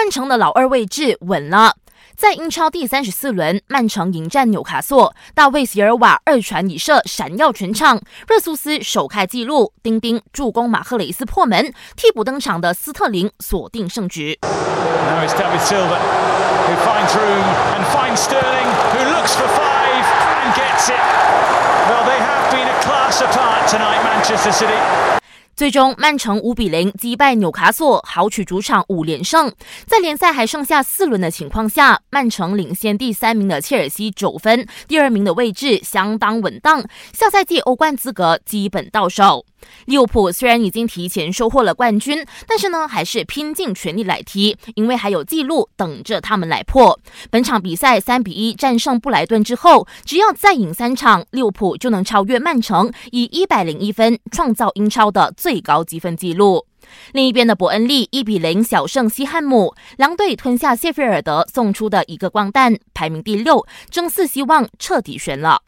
曼城的老二位置稳了。在英超第三十四轮，曼城迎战纽卡索，大卫席尔瓦二传一射闪耀全场，热苏斯首开纪录，丁丁助攻马赫雷斯破门，替补登场的斯特林锁定胜局。最终，曼城五比零击败纽卡索，豪取主场五连胜。在联赛还剩下四轮的情况下，曼城领先第三名的切尔西九分，第二名的位置相当稳当，下赛季欧冠资格基本到手。利物浦虽然已经提前收获了冠军，但是呢，还是拼尽全力来踢，因为还有纪录等着他们来破。本场比赛三比一战胜布莱顿之后，只要再赢三场，利物浦就能超越曼城，以一百零一分创造英超的最高积分纪录。另一边的伯恩利一比零小胜西汉姆，狼队吞下谢菲尔德送出的一个光蛋，排名第六，争四希望彻底悬了。